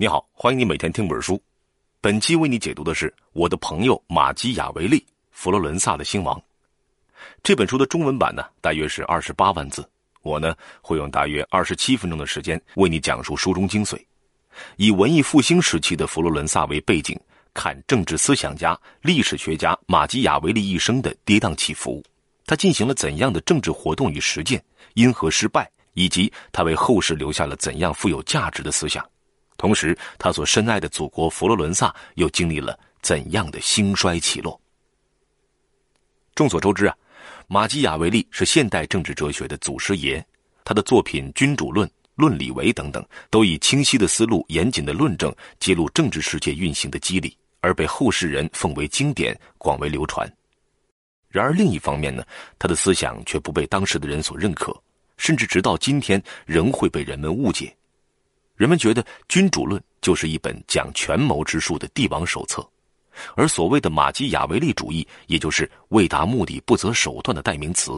你好，欢迎你每天听本书。本期为你解读的是我的朋友马基雅维利《佛罗伦萨的兴亡》这本书的中文版呢，大约是二十八万字。我呢会用大约二十七分钟的时间为你讲述书中精髓，以文艺复兴时期的佛罗伦萨为背景，看政治思想家、历史学家马基雅维利一生的跌宕起伏。他进行了怎样的政治活动与实践？因何失败？以及他为后世留下了怎样富有价值的思想？同时，他所深爱的祖国佛罗伦萨又经历了怎样的兴衰起落？众所周知啊，马基雅维利是现代政治哲学的祖师爷，他的作品《君主论》《论理维》等等，都以清晰的思路、严谨的论证揭露政治世界运行的机理，而被后世人奉为经典，广为流传。然而另一方面呢，他的思想却不被当时的人所认可，甚至直到今天仍会被人们误解。人们觉得《君主论》就是一本讲权谋之术的帝王手册，而所谓的马基雅维利主义，也就是为达目的不择手段的代名词。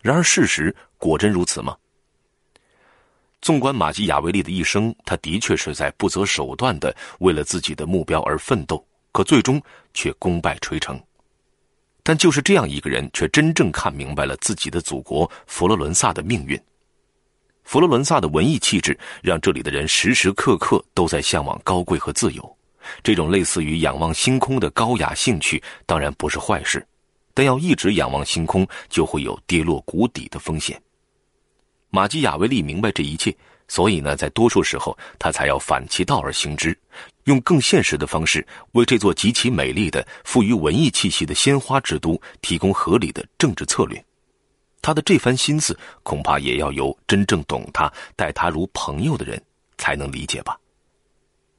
然而，事实果真如此吗？纵观马基雅维利的一生，他的确是在不择手段的为了自己的目标而奋斗，可最终却功败垂成。但就是这样一个人，却真正看明白了自己的祖国佛罗伦萨的命运。佛罗伦萨的文艺气质让这里的人时时刻刻都在向往高贵和自由，这种类似于仰望星空的高雅兴趣当然不是坏事，但要一直仰望星空，就会有跌落谷底的风险。马基雅维利明白这一切，所以呢，在多数时候他才要反其道而行之，用更现实的方式为这座极其美丽的、富于文艺气息的鲜花之都提供合理的政治策略。他的这番心思，恐怕也要由真正懂他、待他如朋友的人才能理解吧。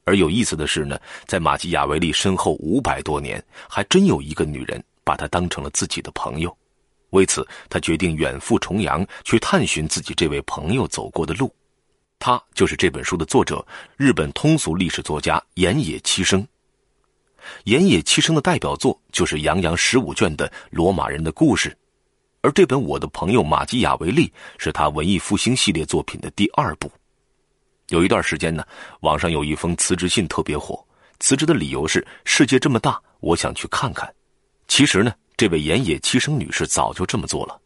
而有意思的是呢，在马基雅维利身后五百多年，还真有一个女人把他当成了自己的朋友。为此，他决定远赴重洋，去探寻自己这位朋友走过的路。他就是这本书的作者，日本通俗历史作家岩野七生。岩野七生的代表作就是洋洋十五卷的《罗马人的故事》。而这本《我的朋友马基雅维利》是他文艺复兴系列作品的第二部。有一段时间呢，网上有一封辞职信特别火，辞职的理由是世界这么大，我想去看看。其实呢，这位岩野七生女士早就这么做了。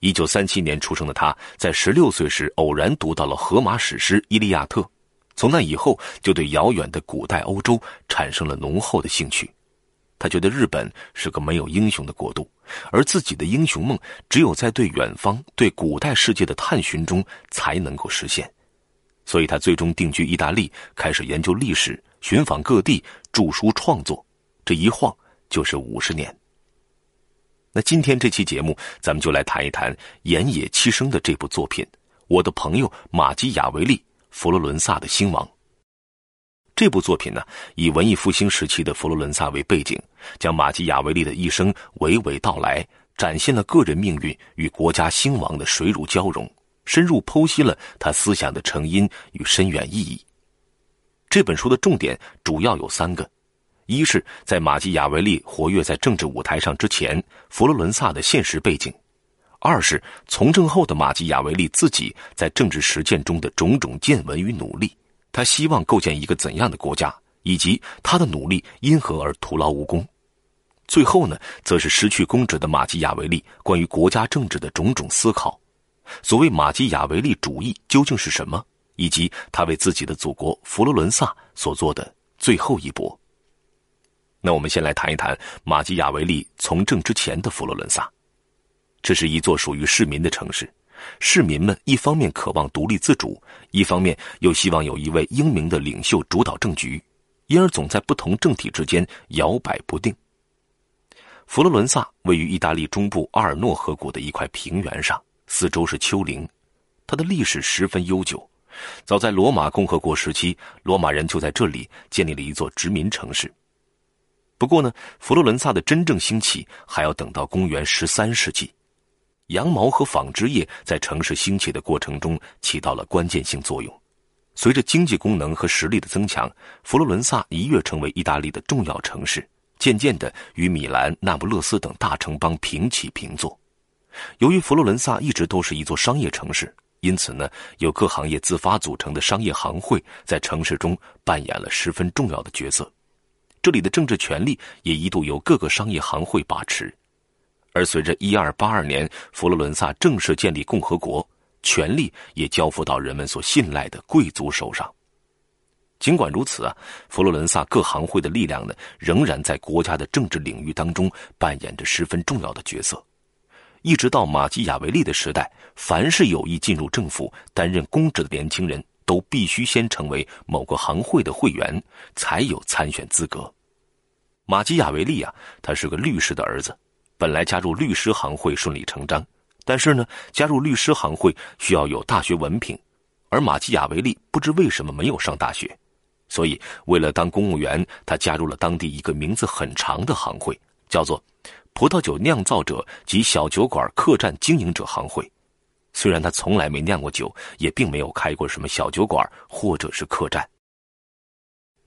一九三七年出生的她，在十六岁时偶然读到了荷马史诗《伊利亚特》，从那以后就对遥远的古代欧洲产生了浓厚的兴趣。他觉得日本是个没有英雄的国度，而自己的英雄梦只有在对远方、对古代世界的探寻中才能够实现。所以他最终定居意大利，开始研究历史，寻访各地，著书创作。这一晃就是五十年。那今天这期节目，咱们就来谈一谈岩野七生的这部作品《我的朋友马基雅维利：佛罗伦萨的兴亡》。这部作品呢，以文艺复兴时期的佛罗伦萨为背景，将马基雅维利的一生娓娓道来，展现了个人命运与国家兴亡的水乳交融，深入剖析了他思想的成因与深远意义。这本书的重点主要有三个：一是，在马基雅维利活跃在政治舞台上之前，佛罗伦萨的现实背景；二是，从政后的马基雅维利自己在政治实践中的种种见闻与努力。他希望构建一个怎样的国家，以及他的努力因何而徒劳无功？最后呢，则是失去公职的马基雅维利关于国家政治的种种思考。所谓马基雅维利主义究竟是什么？以及他为自己的祖国佛罗伦萨所做的最后一搏。那我们先来谈一谈马基雅维利从政之前的佛罗伦萨。这是一座属于市民的城市。市民们一方面渴望独立自主，一方面又希望有一位英明的领袖主导政局，因而总在不同政体之间摇摆不定。佛罗伦萨位于意大利中部阿尔诺河谷的一块平原上，四周是丘陵，它的历史十分悠久。早在罗马共和国时期，罗马人就在这里建立了一座殖民城市。不过呢，佛罗伦萨的真正兴起还要等到公元十三世纪。羊毛和纺织业在城市兴起的过程中起到了关键性作用。随着经济功能和实力的增强，佛罗伦萨一跃成为意大利的重要城市，渐渐的与米兰、那不勒斯等大城邦平起平坐。由于佛罗伦萨一直都是一座商业城市，因此呢，由各行业自发组成的商业行会在城市中扮演了十分重要的角色。这里的政治权力也一度由各个商业行会把持。而随着一二八二年佛罗伦萨正式建立共和国，权力也交付到人们所信赖的贵族手上。尽管如此啊，佛罗伦萨各行会的力量呢，仍然在国家的政治领域当中扮演着十分重要的角色。一直到马基雅维利的时代，凡是有意进入政府担任公职的年轻人，都必须先成为某个行会的会员，才有参选资格。马基雅维利啊，他是个律师的儿子，本来加入律师行会顺理成章，但是呢，加入律师行会需要有大学文凭，而马基雅维利不知为什么没有上大学，所以为了当公务员，他加入了当地一个名字很长的行会，叫做。葡萄酒酿造者及小酒馆客栈经营者行会，虽然他从来没酿过酒，也并没有开过什么小酒馆或者是客栈。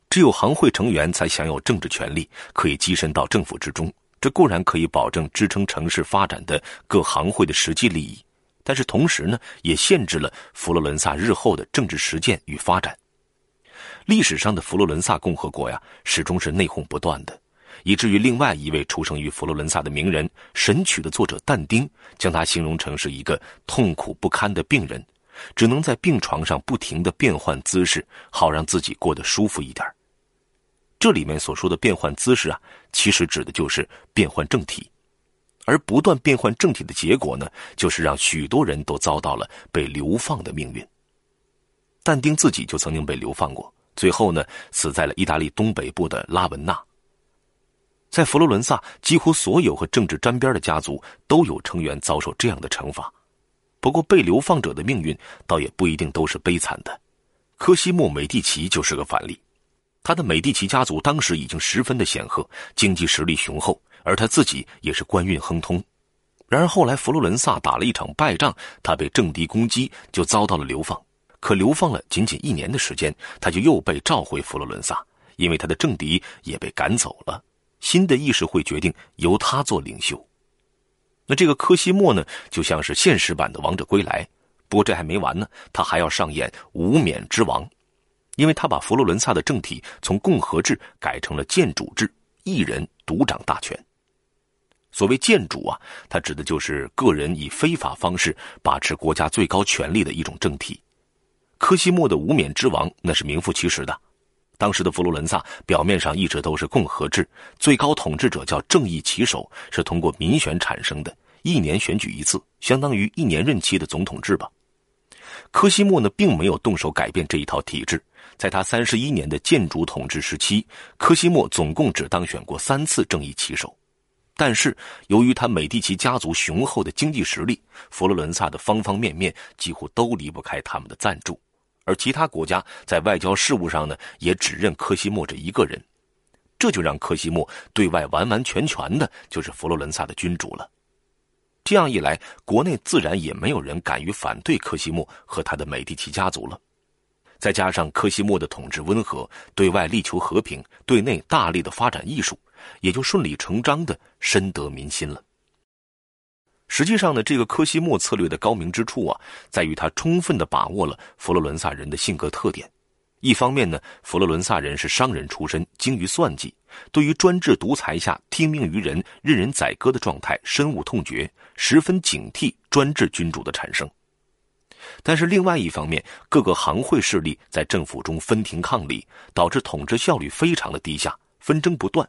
只有行会成员才享有政治权利，可以跻身到政府之中。这固然可以保证支撑城市发展的各行会的实际利益，但是同时呢，也限制了佛罗伦萨日后的政治实践与发展。历史上的佛罗伦萨共和国呀，始终是内讧不断的。以至于另外一位出生于佛罗伦萨的名人《神曲》的作者但丁，将他形容成是一个痛苦不堪的病人，只能在病床上不停的变换姿势，好让自己过得舒服一点。这里面所说的变换姿势啊，其实指的就是变换政体，而不断变换政体的结果呢，就是让许多人都遭到了被流放的命运。但丁自己就曾经被流放过，最后呢，死在了意大利东北部的拉文纳。在佛罗伦萨，几乎所有和政治沾边的家族都有成员遭受这样的惩罚。不过，被流放者的命运倒也不一定都是悲惨的。科西莫·美第奇就是个反例。他的美第奇家族当时已经十分的显赫，经济实力雄厚，而他自己也是官运亨通。然而后来佛罗伦萨打了一场败仗，他被政敌攻击，就遭到了流放。可流放了仅仅一年的时间，他就又被召回佛罗伦萨，因为他的政敌也被赶走了。新的议事会决定由他做领袖。那这个科西莫呢，就像是现实版的王者归来。不过这还没完呢，他还要上演无冕之王，因为他把佛罗伦萨的政体从共和制改成了建主制，一人独掌大权。所谓建主啊，他指的就是个人以非法方式把持国家最高权力的一种政体。科西莫的无冕之王，那是名副其实的。当时的佛罗伦萨表面上一直都是共和制，最高统治者叫正义旗手，是通过民选产生的，一年选举一次，相当于一年任期的总统制吧。科西莫呢，并没有动手改变这一套体制，在他三十一年的建主统治时期，科西莫总共只当选过三次正义旗手。但是，由于他美第奇家族雄厚的经济实力，佛罗伦萨的方方面面几乎都离不开他们的赞助。而其他国家在外交事务上呢，也只认科西莫这一个人，这就让科西莫对外完完全全的就是佛罗伦萨的君主了。这样一来，国内自然也没有人敢于反对科西莫和他的美第奇家族了。再加上科西莫的统治温和，对外力求和平，对内大力的发展艺术，也就顺理成章的深得民心了。实际上呢，这个科西莫策略的高明之处啊，在于他充分的把握了佛罗伦萨人的性格特点。一方面呢，佛罗伦萨人是商人出身，精于算计，对于专制独裁下听命于人、任人宰割的状态深恶痛绝，十分警惕专制君主的产生。但是另外一方面，各个行会势力在政府中分庭抗礼，导致统治效率非常的低下，纷争不断，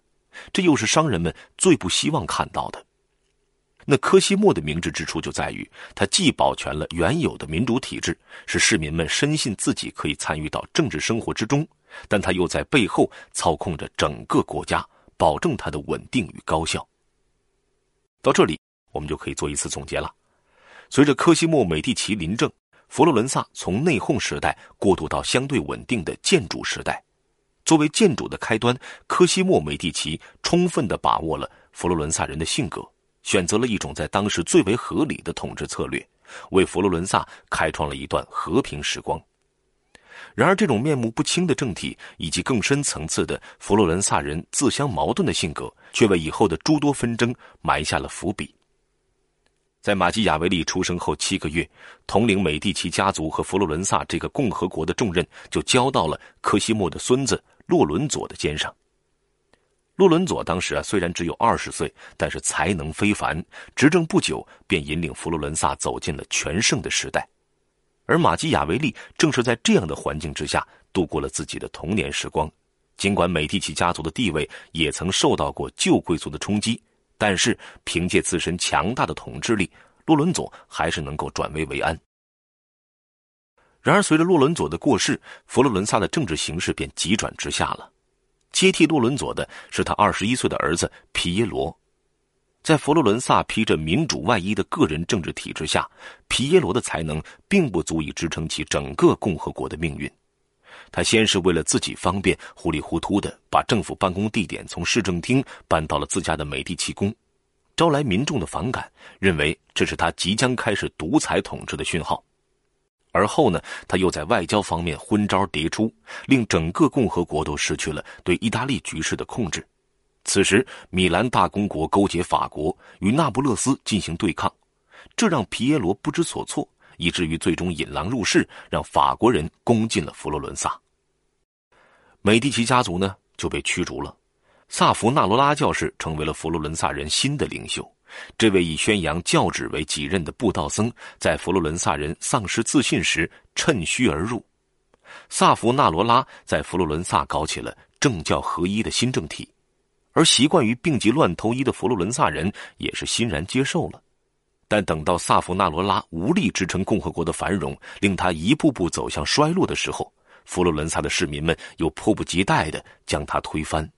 这又是商人们最不希望看到的。那科西莫的明智之处就在于，他既保全了原有的民主体制，使市民们深信自己可以参与到政治生活之中，但他又在背后操控着整个国家，保证它的稳定与高效。到这里，我们就可以做一次总结了。随着科西莫美第奇临政，佛罗伦萨从内讧时代过渡到相对稳定的建筑时代。作为建筑的开端，科西莫美第奇充分的把握了佛罗伦萨人的性格。选择了一种在当时最为合理的统治策略，为佛罗伦萨开创了一段和平时光。然而，这种面目不清的政体以及更深层次的佛罗伦萨人自相矛盾的性格，却为以后的诸多纷争埋下了伏笔。在马基雅维利出生后七个月，统领美第奇家族和佛罗伦萨这个共和国的重任就交到了科西莫的孙子洛伦佐的肩上。洛伦佐当时啊虽然只有二十岁，但是才能非凡，执政不久便引领佛罗伦萨走进了全盛的时代。而马基雅维利正是在这样的环境之下度过了自己的童年时光。尽管美第奇家族的地位也曾受到过旧贵族的冲击。但是，凭借自身强大的统治力，洛伦佐还是能够转危为安。然而，随着洛伦佐的过世，佛罗伦萨的政治形势便急转直下了。接替洛伦佐的是他二十一岁的儿子皮耶罗。在佛罗伦萨披着民主外衣的个人政治体制下，皮耶罗的才能并不足以支撑起整个共和国的命运。他先是为了自己方便，糊里糊涂的把政府办公地点从市政厅搬到了自家的美第奇宫，招来民众的反感，认为这是他即将开始独裁统治的讯号。而后呢，他又在外交方面昏招迭出，令整个共和国都失去了对意大利局势的控制。此时，米兰大公国勾结法国与那不勒斯进行对抗，这让皮耶罗不知所措。以至于最终引狼入室，让法国人攻进了佛罗伦萨。美第奇家族呢就被驱逐了，萨福纳罗拉教士成为了佛罗伦萨人新的领袖。这位以宣扬教旨为己任的布道僧，在佛罗伦萨人丧失自信时趁虚而入。萨福纳罗拉在佛罗伦萨搞起了政教合一的新政体，而习惯于病急乱投医的佛罗伦萨人也是欣然接受了。但等到萨福纳罗拉无力支撑共和国的繁荣，令他一步步走向衰落的时候，佛罗伦萨的市民们又迫不及待的将他推翻。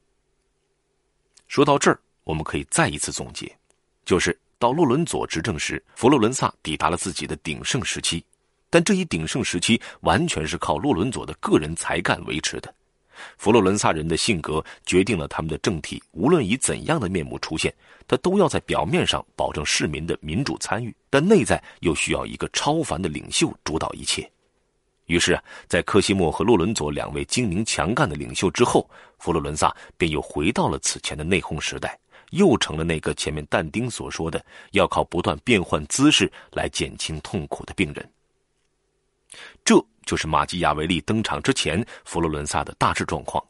说到这儿，我们可以再一次总结，就是到洛伦佐执政时，佛罗伦萨抵达了自己的鼎盛时期，但这一鼎盛时期完全是靠洛伦佐的个人才干维持的。佛罗伦萨人的性格决定了他们的政体，无论以怎样的面目出现，他都要在表面上保证市民的民主参与，但内在又需要一个超凡的领袖主导一切。于是，在科西莫和洛伦佐两位精明强干的领袖之后，佛罗伦萨便又回到了此前的内讧时代，又成了那个前面但丁所说的要靠不断变换姿势来减轻痛苦的病人。这。就是马基雅维利登场之前，佛罗伦萨的大致状况。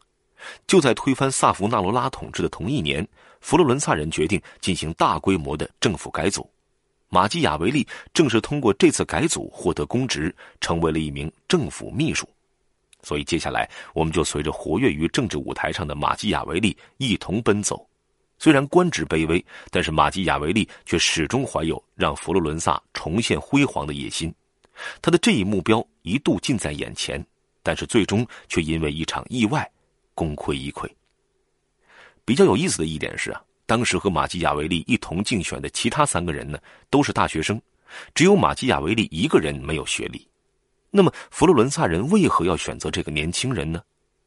就在推翻萨福纳罗拉统治的同一年，佛罗伦萨人决定进行大规模的政府改组。马基雅维利正是通过这次改组获得公职，成为了一名政府秘书。所以，接下来我们就随着活跃于政治舞台上的马基雅维利一同奔走。虽然官职卑微，但是马基雅维利却始终怀有让佛罗伦萨重现辉煌的野心。他的这一目标一度近在眼前，但是最终却因为一场意外功亏一篑。比较有意思的一点是啊，当时和马基雅维利一同竞选的其他三个人呢，都是大学生，只有马基雅维利一个人没有学历。那么佛罗伦萨人为何要选择这个年轻人呢？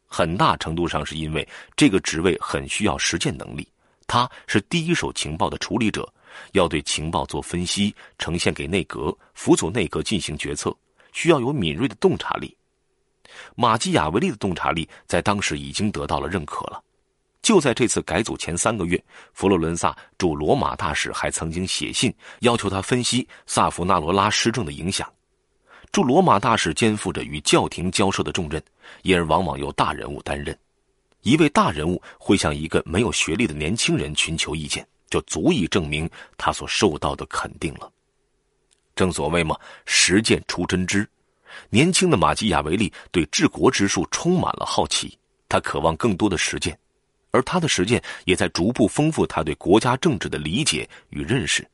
很大程度上是因为这个职位很需要实践能力，他是第一手情报的处理者。要对情报做分析，呈现给内阁，辅佐内阁进行决策，需要有敏锐的洞察力。马基雅维利的洞察力在当时已经得到了认可了。就在这次改组前三个月，佛罗伦萨驻罗马大使还曾经写信要求他分析萨福纳罗拉施政的影响。驻罗马大使肩负着与教廷交涉的重任，因而往往由大人物担任。一位大人物会向一个没有学历的年轻人寻求意见。就足以证明他所受到的肯定了。正所谓嘛，实践出真知。年轻的马基雅维利对治国之术充满了好奇，他渴望更多的实践，而他的实践也在逐步丰富他对国家政治的理解与认识。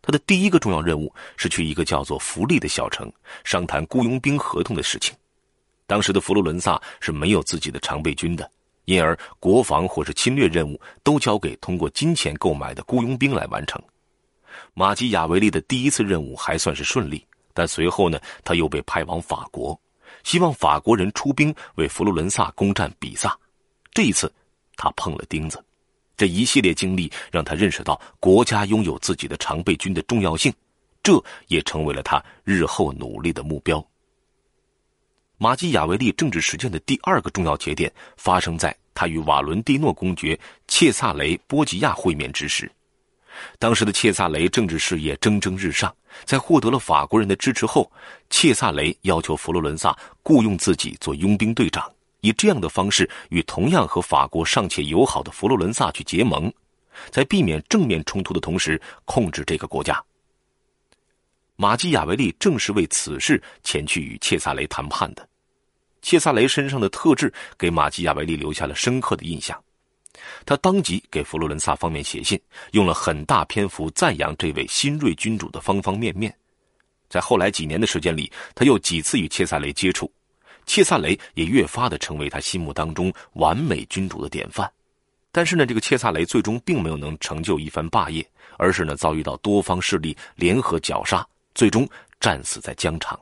他的第一个重要任务是去一个叫做弗利的小城商谈雇佣兵合同的事情。当时的佛罗伦萨是没有自己的常备军的。因而，国防或是侵略任务都交给通过金钱购买的雇佣兵来完成。马基雅维利的第一次任务还算是顺利，但随后呢，他又被派往法国，希望法国人出兵为佛罗伦萨攻占比萨。这一次，他碰了钉子。这一系列经历让他认识到国家拥有自己的常备军的重要性，这也成为了他日后努力的目标。马基雅维利政治实践的第二个重要节点发生在他与瓦伦蒂诺公爵切萨雷·波吉亚会面之时。当时的切萨雷政治事业蒸蒸日上，在获得了法国人的支持后，切萨雷要求佛罗伦萨雇佣自己做佣兵队长，以这样的方式与同样和法国尚且友好的佛罗伦萨去结盟，在避免正面冲突的同时控制这个国家。马基雅维利正是为此事前去与切萨雷谈判的。切萨雷身上的特质给马基雅维利留下了深刻的印象。他当即给佛罗伦萨方面写信，用了很大篇幅赞扬这位新锐君主的方方面面。在后来几年的时间里，他又几次与切萨雷接触，切萨雷也越发的成为他心目当中完美君主的典范。但是呢，这个切萨雷最终并没有能成就一番霸业，而是呢遭遇到多方势力联合绞杀，最终战死在疆场。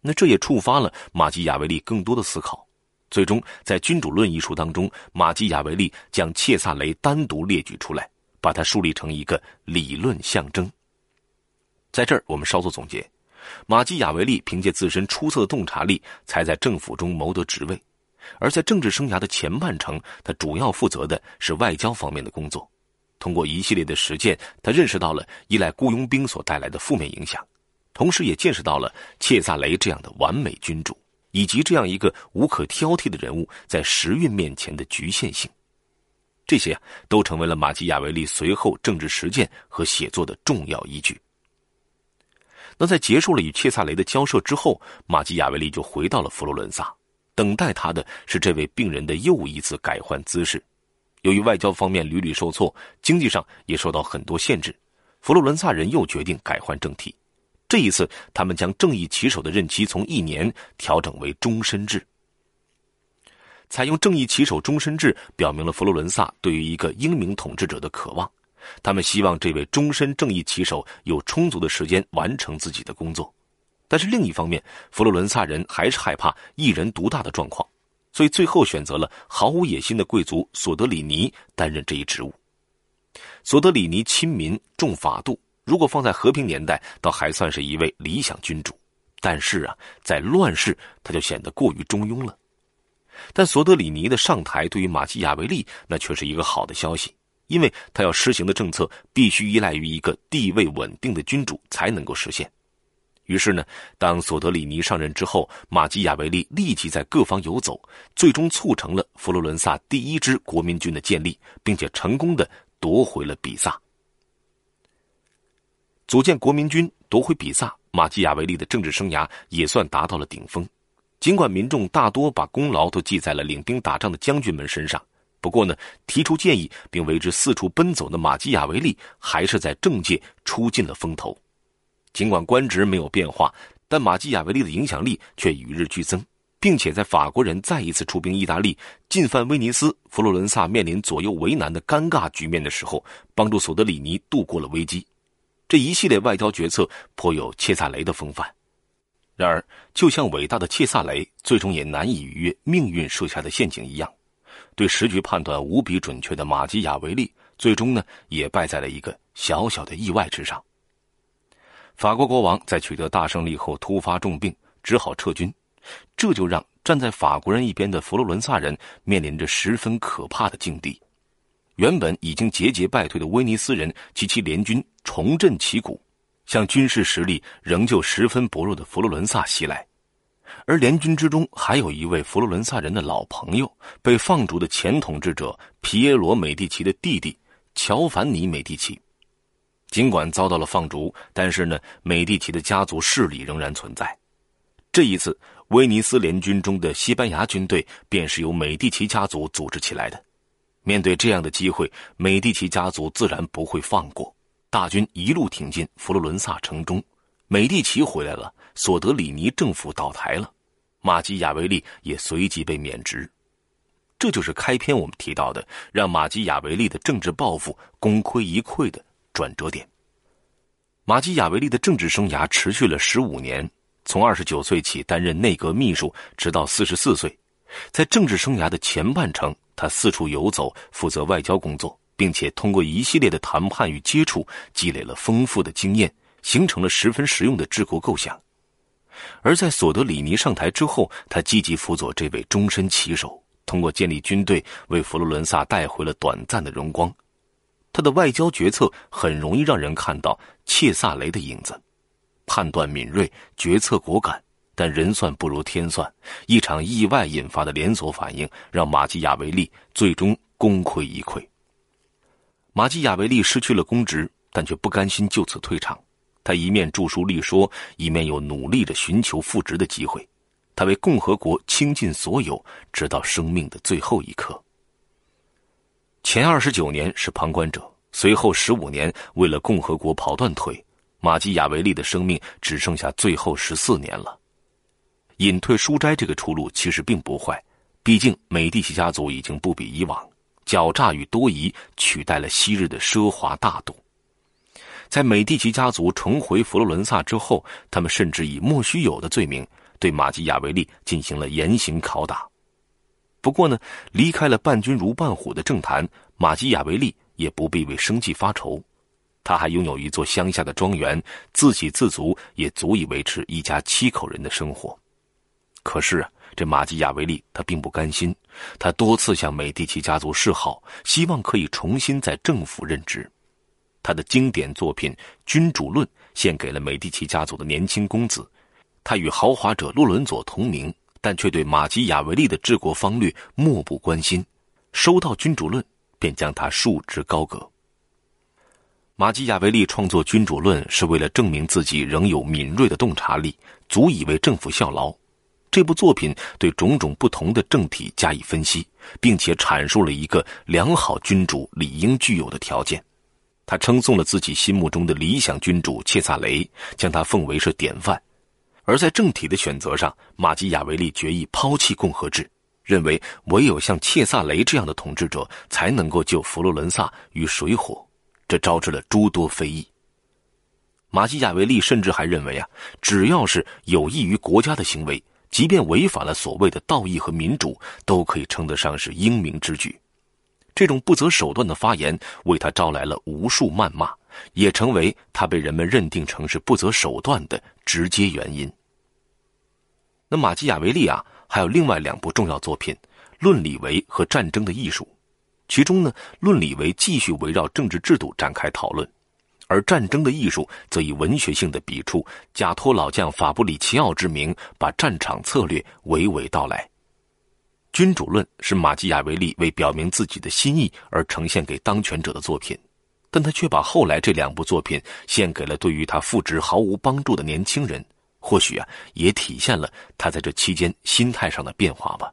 那这也触发了马基雅维利更多的思考。最终，在《君主论》一书当中，马基雅维利将切萨雷单独列举出来，把它树立成一个理论象征。在这儿，我们稍作总结：马基雅维利凭借自身出色的洞察力，才在政府中谋得职位；而在政治生涯的前半程，他主要负责的是外交方面的工作。通过一系列的实践，他认识到了依赖雇佣兵所带来的负面影响，同时也见识到了切萨雷这样的完美君主。以及这样一个无可挑剔的人物在时运面前的局限性，这些啊都成为了马基雅维利随后政治实践和写作的重要依据。那在结束了与切萨雷的交涉之后，马基雅维利就回到了佛罗伦萨，等待他的是这位病人的又一次改换姿势。由于外交方面屡屡受挫，经济上也受到很多限制，佛罗伦萨人又决定改换政体。这一次，他们将正义旗手的任期从一年调整为终身制。采用正义旗手终身制，表明了佛罗伦萨对于一个英明统治者的渴望。他们希望这位终身正义旗手有充足的时间完成自己的工作。但是另一方面，佛罗伦萨人还是害怕一人独大的状况，所以最后选择了毫无野心的贵族索德里尼担任这一职务。索德里尼亲民重法度。如果放在和平年代，倒还算是一位理想君主，但是啊，在乱世他就显得过于中庸了。但索德里尼的上台对于马基雅维利那却是一个好的消息，因为他要实行的政策必须依赖于一个地位稳定的君主才能够实现。于是呢，当索德里尼上任之后，马基雅维利立即在各方游走，最终促成了佛罗伦萨第一支国民军的建立，并且成功的夺回了比萨。组建国民军夺回比萨，马基雅维利的政治生涯也算达到了顶峰。尽管民众大多把功劳都记在了领兵打仗的将军们身上，不过呢，提出建议并为之四处奔走的马基雅维利还是在政界出尽了风头。尽管官职没有变化，但马基雅维利的影响力却与日俱增，并且在法国人再一次出兵意大利进犯威尼斯、佛罗伦萨面临左右为难的尴尬局面的时候，帮助索德里尼度过了危机。这一系列外交决策颇有切萨雷的风范，然而，就像伟大的切萨雷最终也难以逾越命运设下的陷阱一样，对时局判断无比准确的马基雅维利，最终呢也败在了一个小小的意外之上。法国国王在取得大胜利后突发重病，只好撤军，这就让站在法国人一边的佛罗伦萨人面临着十分可怕的境地。原本已经节节败退的威尼斯人及其联军重振旗鼓，向军事实力仍旧十分薄弱的佛罗伦萨袭来。而联军之中还有一位佛罗伦萨人的老朋友，被放逐的前统治者皮耶罗·美第奇的弟弟乔凡尼·美第奇。尽管遭到了放逐，但是呢，美第奇的家族势力仍然存在。这一次，威尼斯联军中的西班牙军队便是由美第奇家族组织起来的。面对这样的机会，美第奇家族自然不会放过。大军一路挺进佛罗伦萨城中，美第奇回来了，索德里尼政府倒台了，马基雅维利也随即被免职。这就是开篇我们提到的，让马基雅维利的政治抱负功亏一篑的转折点。马基雅维利的政治生涯持续了十五年，从二十九岁起担任内阁秘书，直到四十四岁，在政治生涯的前半程。他四处游走，负责外交工作，并且通过一系列的谈判与接触，积累了丰富的经验，形成了十分实用的治国构想。而在索德里尼上台之后，他积极辅佐这位终身骑手，通过建立军队，为佛罗伦萨带回了短暂的荣光。他的外交决策很容易让人看到切萨雷的影子，判断敏锐，决策果敢，但人算不如天算，一场意外引发的连锁反应让马基雅维利最终功亏一篑。马基雅维利失去了公职，但却不甘心就此退场，他一面著书立说，一面又努力着寻求复职的机会，他为共和国倾尽所有，直到生命的最后一刻。前二十九年是旁观者，随后十五年为了共和国跑断腿，马基雅维利的生命只剩下最后十四年了。隐退书斋这个出路其实并不坏，毕竟美第奇家族已经不比以往，狡诈与多疑取代了昔日的奢华大度。在美第奇家族重回佛罗伦萨之后，他们甚至以莫须有的罪名对马基雅维利进行了严刑拷打。不过呢，离开了伴君如伴虎的政坛，马基雅维利也不必为生计发愁。他还拥有一座乡下的庄园，自给自足也足以维持一家七口人的生活。可是啊，这马基雅维利他并不甘心，他多次向美第奇家族示好，希望可以重新在政府任职。他的经典作品《君主论》献给了美第奇家族的年轻公子，他与豪华者洛伦佐同名。但却对马基雅维利的治国方略漠不关心，收到《君主论》便将他束之高阁。马基雅维利创作《君主论》是为了证明自己仍有敏锐的洞察力，足以为政府效劳。这部作品对种种不同的政体加以分析，并且阐述了一个良好君主理应具有的条件。他称颂了自己心目中的理想君主切萨雷，将他奉为是典范。而在政体的选择上，马基雅维利决意抛弃共和制，认为唯有像切萨雷这样的统治者才能够救佛罗伦萨于水火，这招致了诸多非议。马基雅维利甚至还认为啊，只要是有益于国家的行为，即便违反了所谓的道义和民主，都可以称得上是英明之举。这种不择手段的发言，为他招来了无数谩骂。也成为他被人们认定成是不择手段的直接原因。那马基雅维利啊，还有另外两部重要作品《论理维》和《战争的艺术》，其中呢，《论理维》继续围绕政治制度展开讨论，而《战争的艺术》则以文学性的笔触，假托老将法布里奇奥之名，把战场策略娓娓道来。《君主论》是马基雅维利为表明自己的心意而呈现给当权者的作品。但他却把后来这两部作品献给了对于他复职毫无帮助的年轻人，或许啊，也体现了他在这期间心态上的变化吧。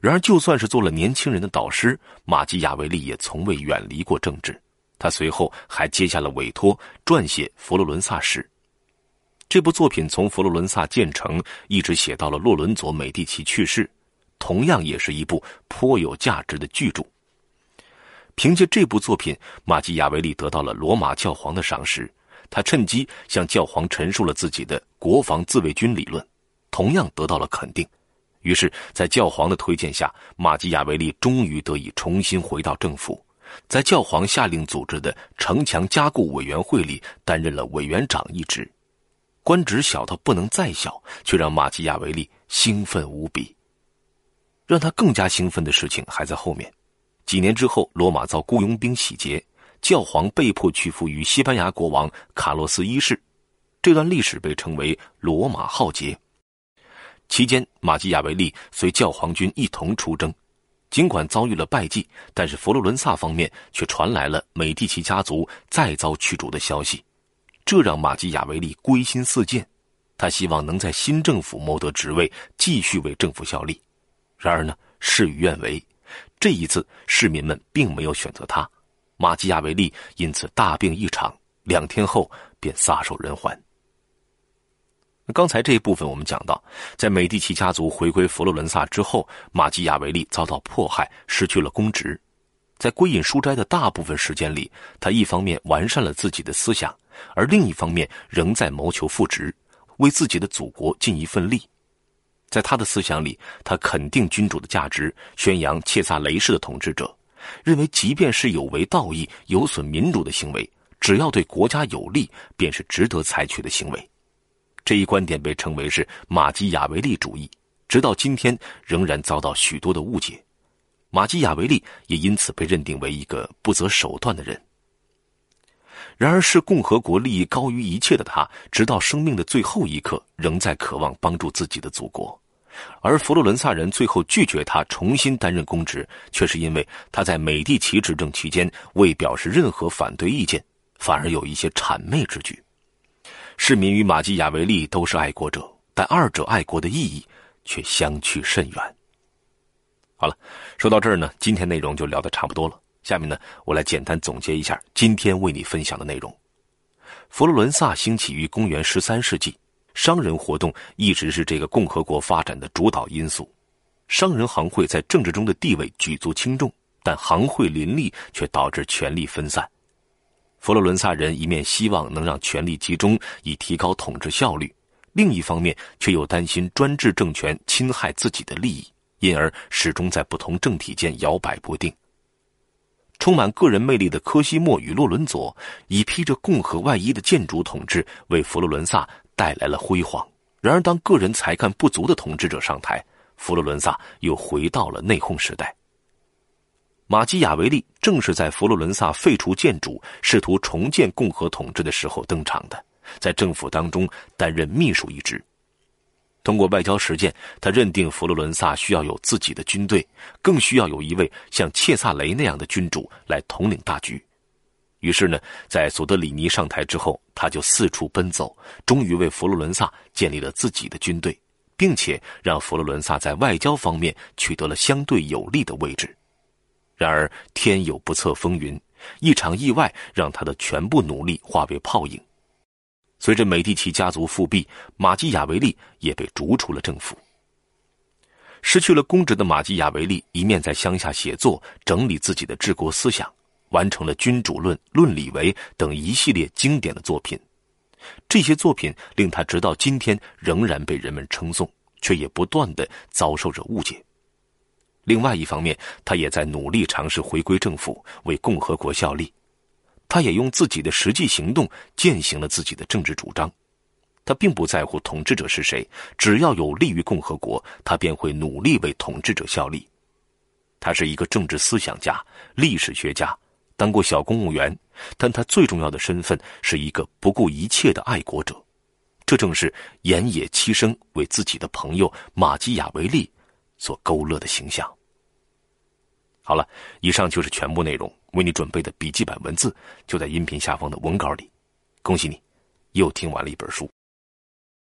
然而，就算是做了年轻人的导师，马基雅维利也从未远离过政治。他随后还接下了委托，撰写《佛罗伦萨史》这部作品，从佛罗伦萨建成一直写到了洛伦佐美第奇去世，同样也是一部颇有价值的巨著。凭借这部作品，马基雅维利得到了罗马教皇的赏识。他趁机向教皇陈述了自己的国防自卫军理论，同样得到了肯定。于是，在教皇的推荐下，马基雅维利终于得以重新回到政府，在教皇下令组织的城墙加固委员会里担任了委员长一职。官职小到不能再小，却让马基雅维利兴奋无比。让他更加兴奋的事情还在后面。几年之后，罗马遭雇佣兵洗劫，教皇被迫屈服于西班牙国王卡洛斯一世。这段历史被称为“罗马浩劫”。期间，马基雅维利随教皇军一同出征，尽管遭遇了败绩，但是佛罗伦萨方面却传来了美第奇家族再遭驱逐的消息，这让马基雅维利归心似箭。他希望能在新政府谋得职位，继续为政府效力。然而呢，事与愿违。这一次，市民们并没有选择他，马基亚维利因此大病一场，两天后便撒手人寰。刚才这一部分我们讲到，在美第奇家族回归佛罗伦萨之后，马基亚维利遭到迫害，失去了公职。在归隐书斋的大部分时间里，他一方面完善了自己的思想，而另一方面仍在谋求复职，为自己的祖国尽一份力。在他的思想里，他肯定君主的价值，宣扬切萨雷式的统治者，认为即便是有违道义、有损民主的行为，只要对国家有利，便是值得采取的行为。这一观点被称为是马基雅维利主义，直到今天仍然遭到许多的误解。马基雅维利也因此被认定为一个不择手段的人。然而，视共和国利益高于一切的他，直到生命的最后一刻，仍在渴望帮助自己的祖国。而佛罗伦萨人最后拒绝他重新担任公职，却是因为他在美第奇执政期间未表示任何反对意见，反而有一些谄媚之举。市民与马基雅维利都是爱国者，但二者爱国的意义却相去甚远。好了，说到这儿呢，今天内容就聊得差不多了。下面呢，我来简单总结一下今天为你分享的内容。佛罗伦萨兴起于公元十三世纪。商人活动一直是这个共和国发展的主导因素，商人行会在政治中的地位举足轻重，但行会林立却导致权力分散。佛罗伦萨人一面希望能让权力集中以提高统治效率，另一方面却又担心专制政权侵害自己的利益，因而始终在不同政体间摇摆不定。充满个人魅力的科西莫与洛伦佐以披着共和外衣的建筑统治为佛罗伦萨。带来了辉煌。然而，当个人才干不足的统治者上台，佛罗伦萨又回到了内讧时代。马基雅维利正是在佛罗伦萨废除建主、试图重建共和统治的时候登场的，在政府当中担任秘书一职。通过外交实践，他认定佛罗伦萨需要有自己的军队，更需要有一位像切萨雷那样的君主来统领大局。于是呢，在索德里尼上台之后，他就四处奔走，终于为佛罗伦萨建立了自己的军队，并且让佛罗伦萨在外交方面取得了相对有利的位置。然而，天有不测风云，一场意外让他的全部努力化为泡影。随着美第奇家族复辟，马基雅维利也被逐出了政府。失去了公职的马基雅维利，一面在乡下写作，整理自己的治国思想。完成了《君主论》《论理为》等一系列经典的作品，这些作品令他直到今天仍然被人们称颂，却也不断的遭受着误解。另外一方面，他也在努力尝试回归政府，为共和国效力。他也用自己的实际行动践行了自己的政治主张。他并不在乎统治者是谁，只要有利于共和国，他便会努力为统治者效力。他是一个政治思想家、历史学家。当过小公务员，但他最重要的身份是一个不顾一切的爱国者，这正是岩野七生为自己的朋友马基雅维利所勾勒的形象。好了，以上就是全部内容，为你准备的笔记本文字就在音频下方的文稿里。恭喜你，又听完了一本书。